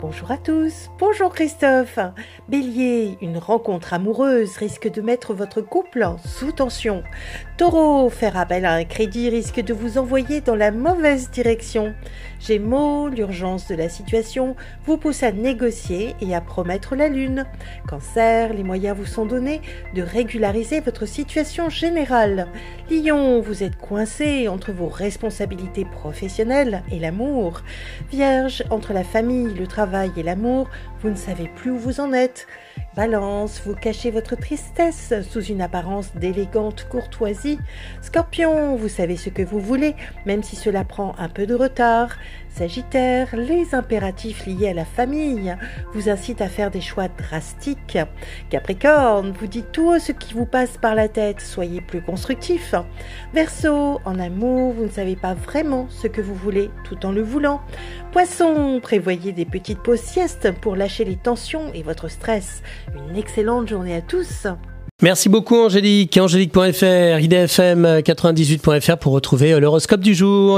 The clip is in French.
Bonjour à tous, bonjour Christophe. Bélier, une rencontre amoureuse risque de mettre votre couple sous tension. Taureau, faire appel à un crédit risque de vous envoyer dans la mauvaise direction. Gémeaux, l'urgence de la situation vous pousse à négocier et à promettre la lune. Cancer, les moyens vous sont donnés de régulariser votre situation générale. Lion, vous êtes coincé entre vos responsabilités professionnelles et l'amour. Vierge, entre la famille, le travail, et l'amour, vous ne savez plus où vous en êtes. Balance, vous cachez votre tristesse sous une apparence d'élégante courtoisie. Scorpion, vous savez ce que vous voulez, même si cela prend un peu de retard. Sagittaire, les impératifs liés à la famille vous incitent à faire des choix drastiques. Capricorne, vous dites tout ce qui vous passe par la tête, soyez plus constructif. Verseau, en amour, vous ne savez pas vraiment ce que vous voulez tout en le voulant. Poisson, prévoyez des petites pauses siestes pour lâcher les tensions et votre stress. Une excellente journée à tous. Merci beaucoup Angélique. Angélique.fr, idfm98.fr pour retrouver l'horoscope du jour.